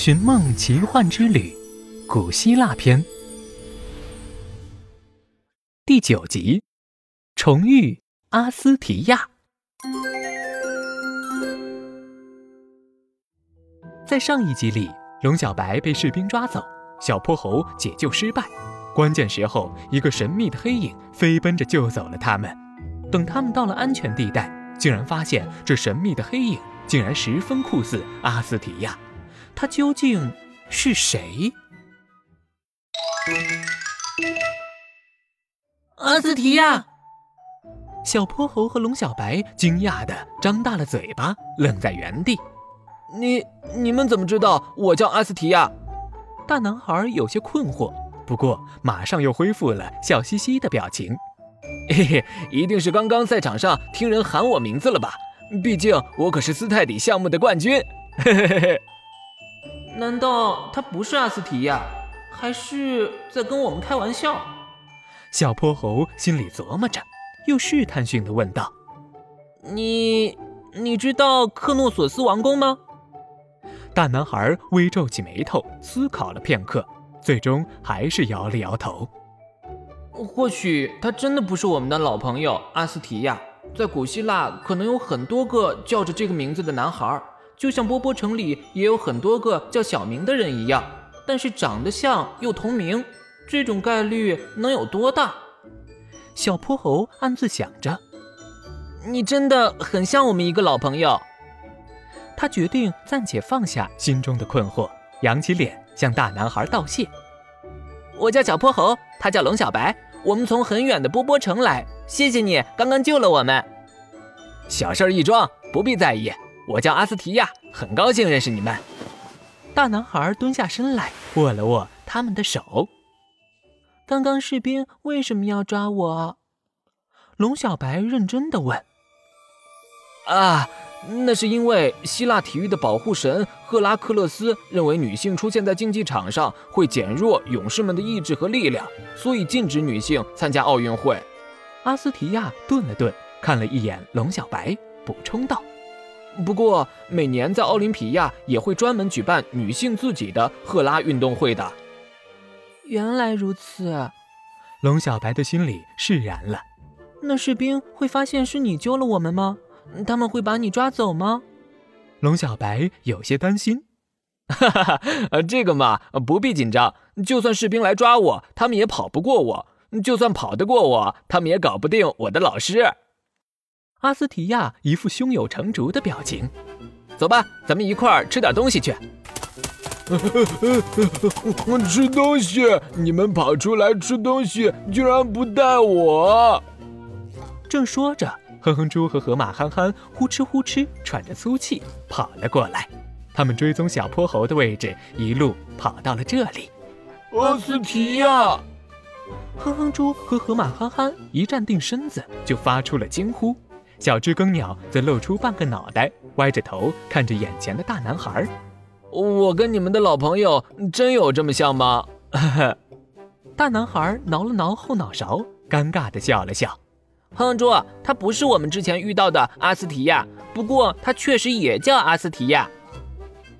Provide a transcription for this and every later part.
寻梦奇幻之旅》古希腊篇第九集：重遇阿斯提亚。在上一集里，龙小白被士兵抓走，小泼猴解救失败。关键时候，一个神秘的黑影飞奔着救走了他们。等他们到了安全地带，竟然发现这神秘的黑影竟然十分酷似阿斯提亚。他究竟是谁？阿斯提亚！小泼猴和龙小白惊讶的张大了嘴巴，愣在原地。你你们怎么知道我叫阿斯提亚？大男孩有些困惑，不过马上又恢复了笑嘻嘻的表情。嘿嘿，一定是刚刚赛场上听人喊我名字了吧？毕竟我可是斯泰迪项目的冠军。嘿嘿嘿嘿。难道他不是阿斯提亚，还是在跟我们开玩笑？小泼猴心里琢磨着，又试探性的问道：“你你知道克诺索斯王宫吗？”大男孩微皱起眉头，思考了片刻，最终还是摇了摇头。或许他真的不是我们的老朋友阿斯提亚，在古希腊可能有很多个叫着这个名字的男孩。就像波波城里也有很多个叫小明的人一样，但是长得像又同名，这种概率能有多大？小泼猴暗自想着。你真的很像我们一个老朋友。他决定暂且放下心中的困惑，扬起脸向大男孩道谢。我叫小泼猴，他叫龙小白，我们从很远的波波城来，谢谢你刚刚救了我们。小事一桩，不必在意。我叫阿斯提亚，很高兴认识你们。大男孩蹲下身来，握了握他们的手。刚刚士兵为什么要抓我？龙小白认真的问。啊，那是因为希腊体育的保护神赫拉克勒斯认为女性出现在竞技场上会减弱勇士们的意志和力量，所以禁止女性参加奥运会。阿斯提亚顿了顿，看了一眼龙小白，补充道。不过，每年在奥林匹亚也会专门举办女性自己的赫拉运动会的。原来如此，龙小白的心里释然了。那士兵会发现是你救了我们吗？他们会把你抓走吗？龙小白有些担心。哈哈哈，这个嘛，不必紧张。就算士兵来抓我，他们也跑不过我；就算跑得过我，他们也搞不定我的老师。阿斯提亚一副胸有成竹的表情，走吧，咱们一块儿吃点东西去。吃东西？你们跑出来吃东西，居然不带我！正说着，哼哼猪和河马憨憨呼哧呼哧喘着粗气跑了过来。他们追踪小泼猴的位置，一路跑到了这里。阿斯提亚！哼哼猪和河马憨憨一站定身子，就发出了惊呼。小知更鸟则露出半个脑袋，歪着头看着眼前的大男孩。我跟你们的老朋友真有这么像吗？大男孩挠了挠后脑勺，尴尬地笑了笑。哼哼猪，他不是我们之前遇到的阿斯提亚，不过他确实也叫阿斯提亚。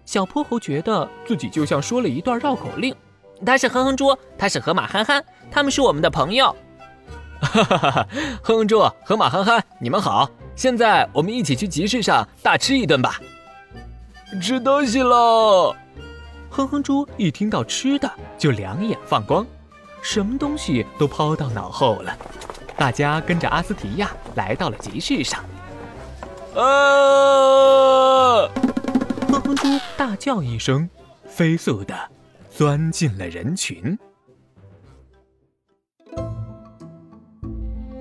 小泼猴觉得自己就像说了一段绕口令。他是哼哼猪，他是河马憨憨，他们是我们的朋友。哈哈哈！哈哼哼猪、和马憨憨，你们好！现在我们一起去集市上大吃一顿吧！吃东西喽！哼哼猪一听到吃的就两眼放光，什么东西都抛到脑后了。大家跟着阿斯提亚来到了集市上。啊！哼哼猪大叫一声，飞速的钻进了人群。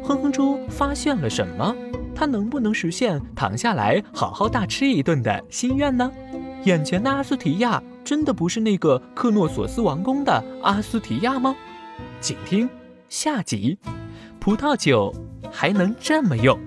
哼哼猪发现了什么？他能不能实现躺下来好好大吃一顿的心愿呢？眼前的阿斯提亚真的不是那个克诺索斯王宫的阿斯提亚吗？请听下集：葡萄酒还能这么用。